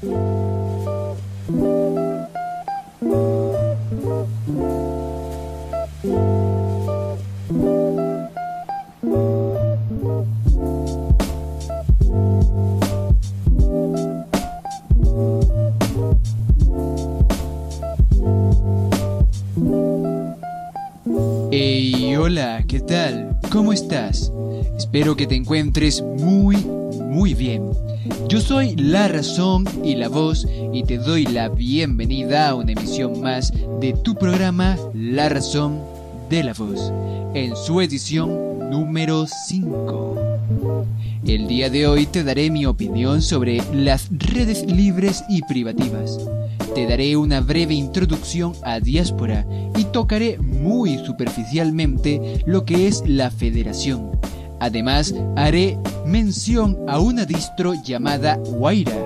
Hey, hola, ¿qué tal? ¿Cómo estás? Espero que te encuentres muy, muy bien. Yo soy La Razón y la Voz y te doy la bienvenida a una emisión más de tu programa La Razón de la Voz, en su edición número 5. El día de hoy te daré mi opinión sobre las redes libres y privativas. Te daré una breve introducción a Diáspora y tocaré muy superficialmente lo que es la federación. Además, haré mención a una distro llamada Waira,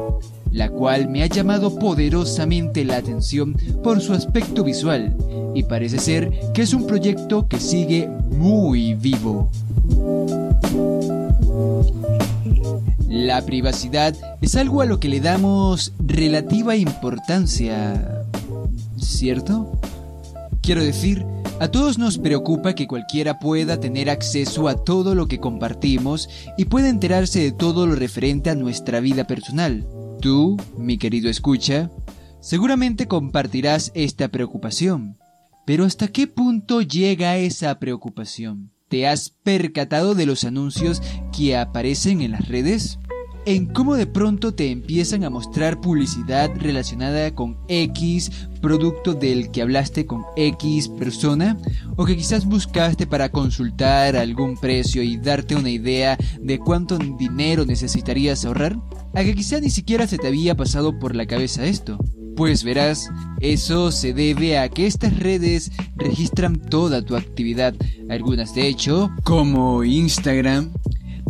la cual me ha llamado poderosamente la atención por su aspecto visual y parece ser que es un proyecto que sigue muy vivo. La privacidad es algo a lo que le damos relativa importancia, ¿cierto? Quiero decir, a todos nos preocupa que cualquiera pueda tener acceso a todo lo que compartimos y pueda enterarse de todo lo referente a nuestra vida personal. Tú, mi querido escucha, seguramente compartirás esta preocupación. Pero ¿hasta qué punto llega esa preocupación? ¿Te has percatado de los anuncios que aparecen en las redes? En cómo de pronto te empiezan a mostrar publicidad relacionada con X producto del que hablaste con X persona o que quizás buscaste para consultar algún precio y darte una idea de cuánto dinero necesitarías ahorrar, a que quizá ni siquiera se te había pasado por la cabeza esto. Pues verás, eso se debe a que estas redes registran toda tu actividad, algunas de hecho, como Instagram,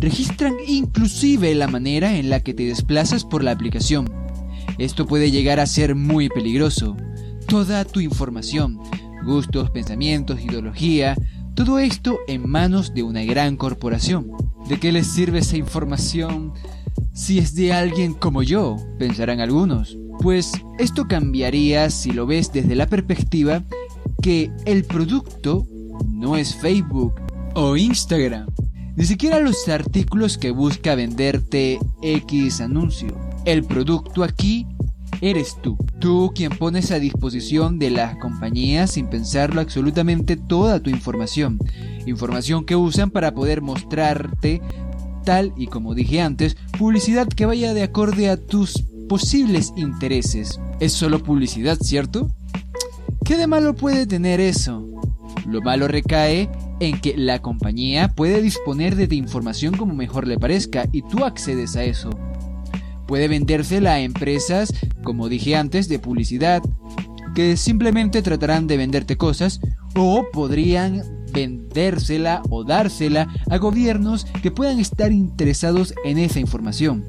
registran inclusive la manera en la que te desplazas por la aplicación. Esto puede llegar a ser muy peligroso. Toda tu información, gustos, pensamientos, ideología, todo esto en manos de una gran corporación. ¿De qué les sirve esa información si es de alguien como yo? Pensarán algunos. Pues esto cambiaría si lo ves desde la perspectiva que el producto no es Facebook o Instagram ni siquiera los artículos que busca venderte X anuncio. El producto aquí eres tú. Tú quien pones a disposición de las compañías sin pensarlo absolutamente toda tu información. Información que usan para poder mostrarte, tal y como dije antes, publicidad que vaya de acorde a tus posibles intereses. Es solo publicidad, ¿cierto? ¿Qué de malo puede tener eso? Lo malo recae en que la compañía puede disponer de tu información como mejor le parezca y tú accedes a eso. Puede vendérsela a empresas, como dije antes, de publicidad, que simplemente tratarán de venderte cosas o podrían vendérsela o dársela a gobiernos que puedan estar interesados en esa información.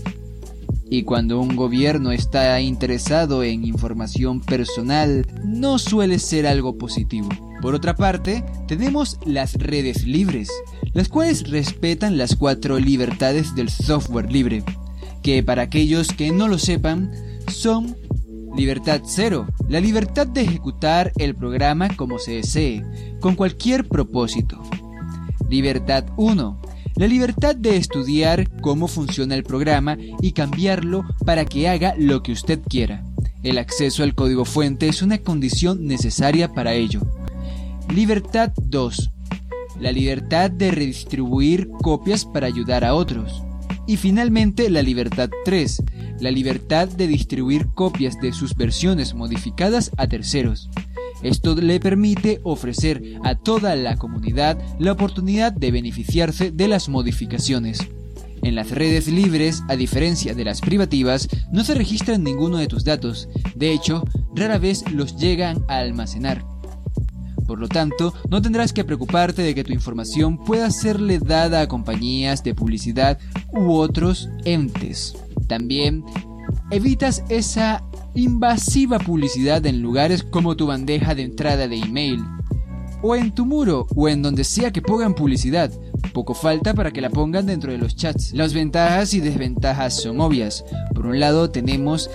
Y cuando un gobierno está interesado en información personal, no suele ser algo positivo. Por otra parte, tenemos las redes libres, las cuales respetan las cuatro libertades del software libre, que para aquellos que no lo sepan, son Libertad 0, la libertad de ejecutar el programa como se desee, con cualquier propósito. Libertad 1, la libertad de estudiar cómo funciona el programa y cambiarlo para que haga lo que usted quiera. El acceso al código fuente es una condición necesaria para ello. Libertad 2. La libertad de redistribuir copias para ayudar a otros. Y finalmente la libertad 3. La libertad de distribuir copias de sus versiones modificadas a terceros. Esto le permite ofrecer a toda la comunidad la oportunidad de beneficiarse de las modificaciones. En las redes libres, a diferencia de las privativas, no se registran ninguno de tus datos. De hecho, rara vez los llegan a almacenar. Por lo tanto, no tendrás que preocuparte de que tu información pueda serle dada a compañías de publicidad u otros entes. También evitas esa invasiva publicidad en lugares como tu bandeja de entrada de email, o en tu muro, o en donde sea que pongan publicidad. Poco falta para que la pongan dentro de los chats. Las ventajas y desventajas son obvias. Por un lado tenemos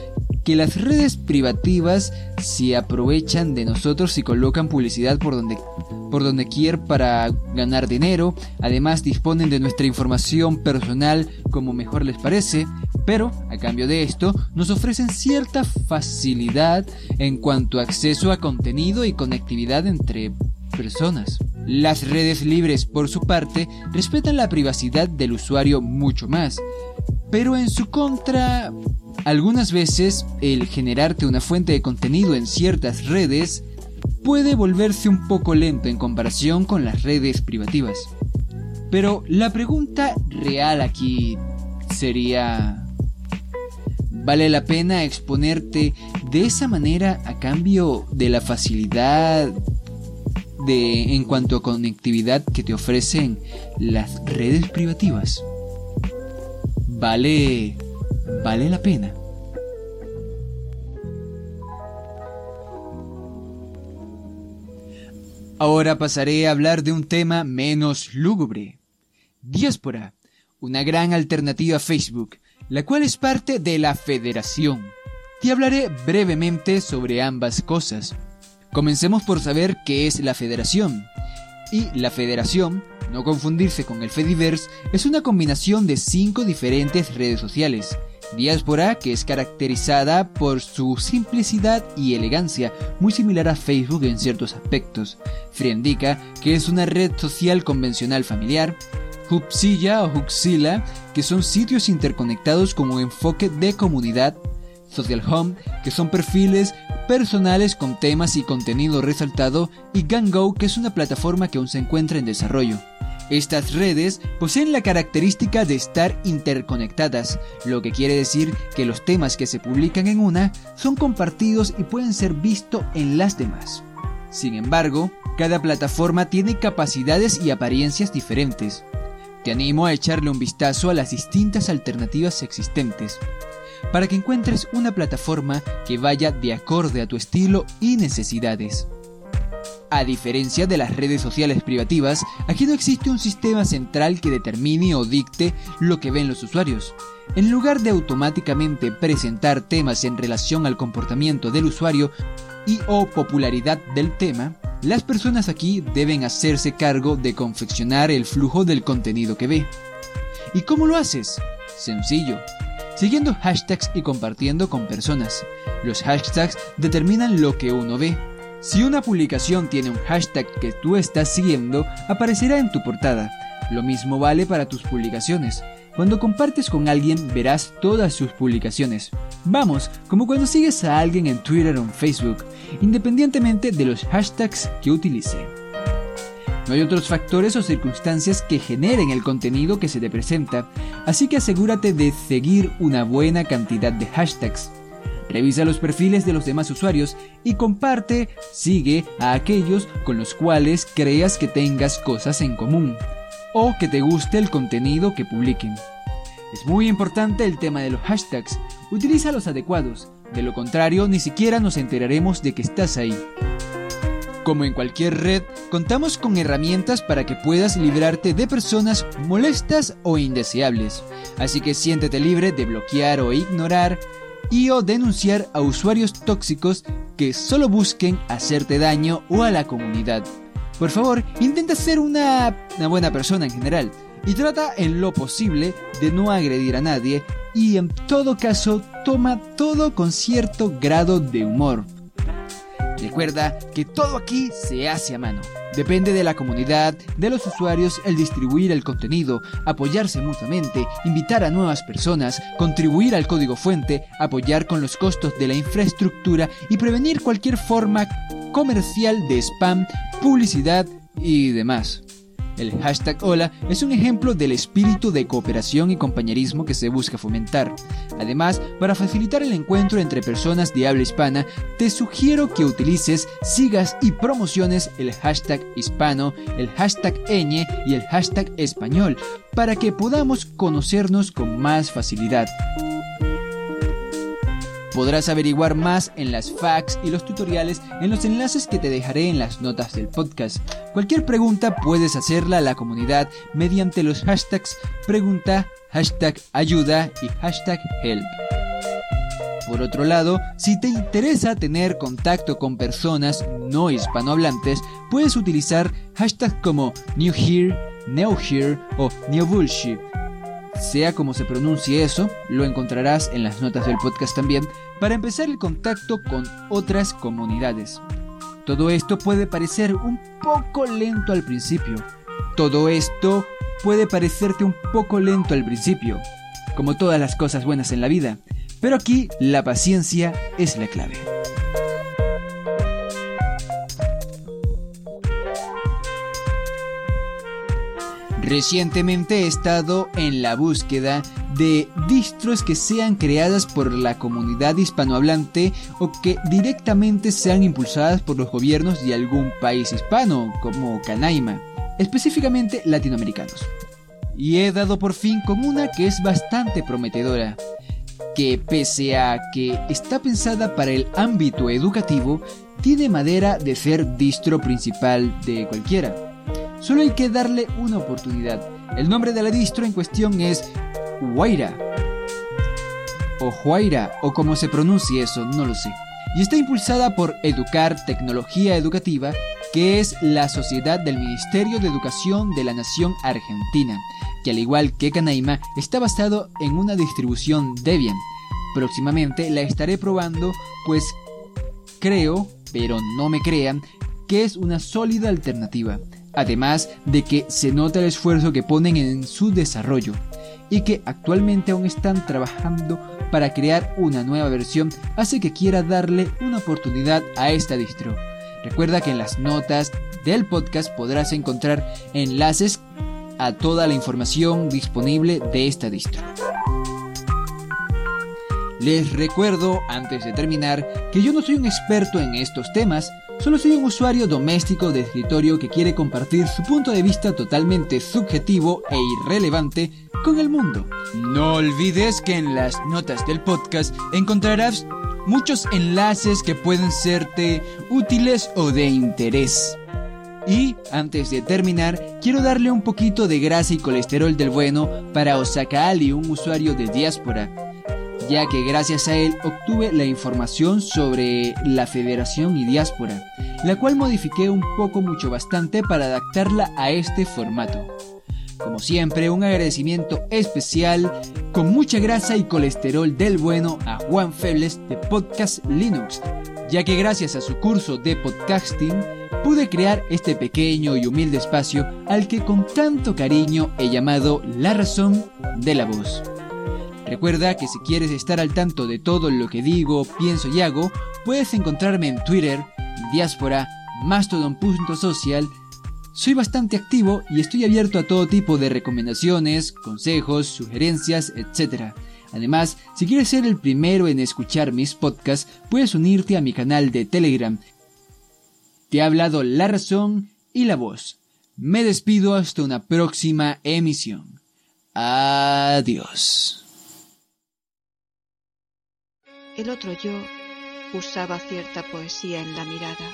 que las redes privativas se aprovechan de nosotros y colocan publicidad por donde, por donde para ganar dinero. Además disponen de nuestra información personal como mejor les parece. Pero, a cambio de esto, nos ofrecen cierta facilidad en cuanto a acceso a contenido y conectividad entre personas. Las redes libres, por su parte, respetan la privacidad del usuario mucho más. Pero en su contra, algunas veces el generarte una fuente de contenido en ciertas redes puede volverse un poco lento en comparación con las redes privativas. Pero la pregunta real aquí sería, ¿Vale la pena exponerte de esa manera a cambio de la facilidad de en cuanto a conectividad que te ofrecen las redes privativas? ¿Vale vale la pena? Ahora pasaré a hablar de un tema menos lúgubre. Diáspora, una gran alternativa a Facebook la cual es parte de la federación. Te hablaré brevemente sobre ambas cosas. Comencemos por saber qué es la federación. Y la federación, no confundirse con el Fediverse, es una combinación de cinco diferentes redes sociales. Diáspora, que es caracterizada por su simplicidad y elegancia, muy similar a Facebook en ciertos aspectos. Friendica, que es una red social convencional familiar. Hupsilla o Huxila, que son sitios interconectados con un enfoque de comunidad, Social Home, que son perfiles personales con temas y contenido resaltado, y Gango, que es una plataforma que aún se encuentra en desarrollo. Estas redes poseen la característica de estar interconectadas, lo que quiere decir que los temas que se publican en una son compartidos y pueden ser vistos en las demás. Sin embargo, cada plataforma tiene capacidades y apariencias diferentes. Te animo a echarle un vistazo a las distintas alternativas existentes para que encuentres una plataforma que vaya de acorde a tu estilo y necesidades. A diferencia de las redes sociales privativas, aquí no existe un sistema central que determine o dicte lo que ven los usuarios. En lugar de automáticamente presentar temas en relación al comportamiento del usuario y o popularidad del tema, las personas aquí deben hacerse cargo de confeccionar el flujo del contenido que ve. ¿Y cómo lo haces? Sencillo. Siguiendo hashtags y compartiendo con personas. Los hashtags determinan lo que uno ve. Si una publicación tiene un hashtag que tú estás siguiendo, aparecerá en tu portada. Lo mismo vale para tus publicaciones. Cuando compartes con alguien verás todas sus publicaciones. Vamos, como cuando sigues a alguien en Twitter o en Facebook, independientemente de los hashtags que utilice. No hay otros factores o circunstancias que generen el contenido que se te presenta, así que asegúrate de seguir una buena cantidad de hashtags. Revisa los perfiles de los demás usuarios y comparte, sigue a aquellos con los cuales creas que tengas cosas en común o que te guste el contenido que publiquen. Es muy importante el tema de los hashtags, utiliza los adecuados, de lo contrario ni siquiera nos enteraremos de que estás ahí. Como en cualquier red, contamos con herramientas para que puedas librarte de personas molestas o indeseables, así que siéntete libre de bloquear o ignorar y o denunciar a usuarios tóxicos que solo busquen hacerte daño o a la comunidad. Por favor, intenta ser una, buena persona en general y trata en lo posible de no agredir a nadie y en todo caso toma todo con cierto grado de humor. Recuerda que todo aquí se hace a mano. Depende de la comunidad, de los usuarios, el distribuir el contenido, apoyarse mutuamente, invitar a nuevas personas, contribuir al código fuente, apoyar con los costos de la infraestructura y prevenir cualquier forma comercial de spam, publicidad y demás. El hashtag Hola es un ejemplo del espíritu de cooperación y compañerismo que se busca fomentar. Además, para facilitar el encuentro entre personas de habla hispana, te sugiero que utilices, sigas y promociones el hashtag hispano, el hashtag ñ y el hashtag español, para que podamos conocernos con más facilidad. Podrás averiguar más en las facts y los tutoriales en los enlaces que te dejaré en las notas del podcast. Cualquier pregunta puedes hacerla a la comunidad mediante los hashtags pregunta, hashtag ayuda y hashtag help. Por otro lado, si te interesa tener contacto con personas no hispanohablantes, puedes utilizar hashtags como New Here, o New Bullshit. Sea como se pronuncie eso, lo encontrarás en las notas del podcast también, para empezar el contacto con otras comunidades. Todo esto puede parecer un poco lento al principio. Todo esto puede parecerte un poco lento al principio, como todas las cosas buenas en la vida, pero aquí la paciencia es la clave. Recientemente he estado en la búsqueda de distros que sean creadas por la comunidad hispanohablante o que directamente sean impulsadas por los gobiernos de algún país hispano, como Canaima, específicamente latinoamericanos. Y he dado por fin con una que es bastante prometedora, que pese a que está pensada para el ámbito educativo, tiene madera de ser distro principal de cualquiera. Solo hay que darle una oportunidad. El nombre de la distro en cuestión es Huayra. O Huayra, o como se pronuncia eso, no lo sé. Y está impulsada por Educar Tecnología Educativa, que es la sociedad del Ministerio de Educación de la Nación Argentina, que al igual que Canaima está basado en una distribución Debian. Próximamente la estaré probando, pues creo, pero no me crean, que es una sólida alternativa, además de que se nota el esfuerzo que ponen en su desarrollo y que actualmente aún están trabajando para crear una nueva versión, hace que quiera darle una oportunidad a esta distro. Recuerda que en las notas del podcast podrás encontrar enlaces a toda la información disponible de esta distro. Les recuerdo, antes de terminar, que yo no soy un experto en estos temas, solo soy un usuario doméstico de escritorio que quiere compartir su punto de vista totalmente subjetivo e irrelevante con el mundo. No olvides que en las notas del podcast encontrarás muchos enlaces que pueden serte útiles o de interés. Y antes de terminar, quiero darle un poquito de grasa y colesterol del bueno para Osaka Ali, un usuario de diáspora, ya que gracias a él obtuve la información sobre la federación y diáspora, la cual modifiqué un poco mucho bastante para adaptarla a este formato. Como siempre, un agradecimiento especial con mucha grasa y colesterol del bueno a Juan Febles de Podcast Linux, ya que gracias a su curso de podcasting pude crear este pequeño y humilde espacio al que con tanto cariño he llamado La razón de la voz. Recuerda que si quieres estar al tanto de todo lo que digo, pienso y hago, puedes encontrarme en Twitter, Diáspora, Mastodon.social, soy bastante activo y estoy abierto a todo tipo de recomendaciones, consejos, sugerencias, etc. Además, si quieres ser el primero en escuchar mis podcasts, puedes unirte a mi canal de Telegram. Te ha hablado la razón y la voz. Me despido hasta una próxima emisión. Adiós. El otro yo usaba cierta poesía en la mirada,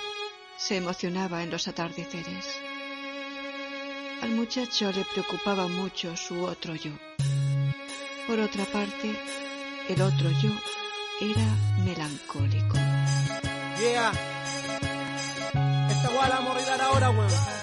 se emocionaba en los atardeceres. Al muchacho le preocupaba mucho su otro yo. Por otra parte, el otro yo era melancólico. Esta guay la vamos a arreglar ahora.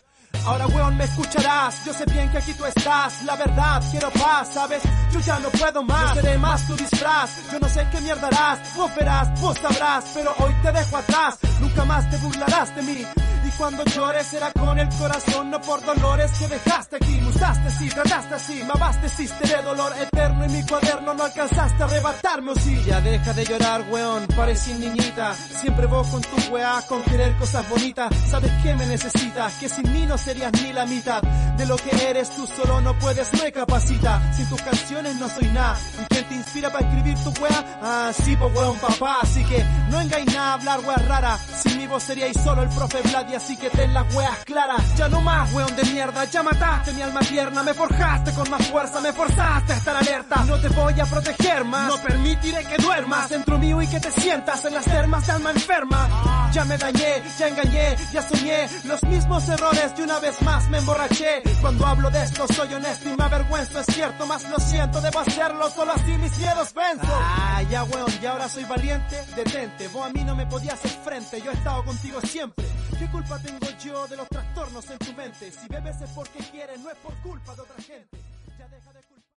Ahora, weón, me escucharás. Yo sé bien que aquí tú estás. La verdad, quiero paz, ¿sabes? Yo ya no puedo más. Seré más tu disfraz. Yo no sé qué mierda harás. Vos verás, vos sabrás. Pero hoy te dejo atrás. Nunca más te burlarás de mí. Y cuando llores será con el corazón, no por dolores que dejaste aquí. Musaste así, trataste así, me abasteciste de dolor eterno en mi cuaderno. No alcanzaste a arrebatarme, o sí. Ya deja de llorar, weón, parecí niñita. Siempre vos con tu weá, con querer cosas bonitas. Sabes que me necesitas, que sin mí no serías ni la mitad de lo que eres. Tú solo no puedes, no capacita. Sin tus canciones no soy nada. ¿Y quién te inspira para escribir tu weá? Ah, sí, pues weón, papá. Así que no engañes nada, hablar weá rara. Sin mi voz seríais solo el profe Vlad y así que ten las weas claras. Ya no más, weón de mierda, ya mataste mi alma tierna, me forjaste con más fuerza, me forzaste a estar alerta. No te voy a proteger más, no permitiré que duermas dentro mío y que te sientas en las termas de alma enferma. Ya me dañé, ya engañé, ya soñé los mismos errores y una vez más me emborraché. Cuando hablo de esto soy honesto y me avergüenzo, es cierto, más lo siento, debo hacerlo, solo así mis miedos venzo. Ah, ya weón, y ahora soy valiente, detente, vos a mí no me podías hacer frente, yo he estado contigo siempre. ¿Qué culpa tengo yo de los trastornos en tu mente? Si bebes es porque quieres, no es por culpa de otra gente.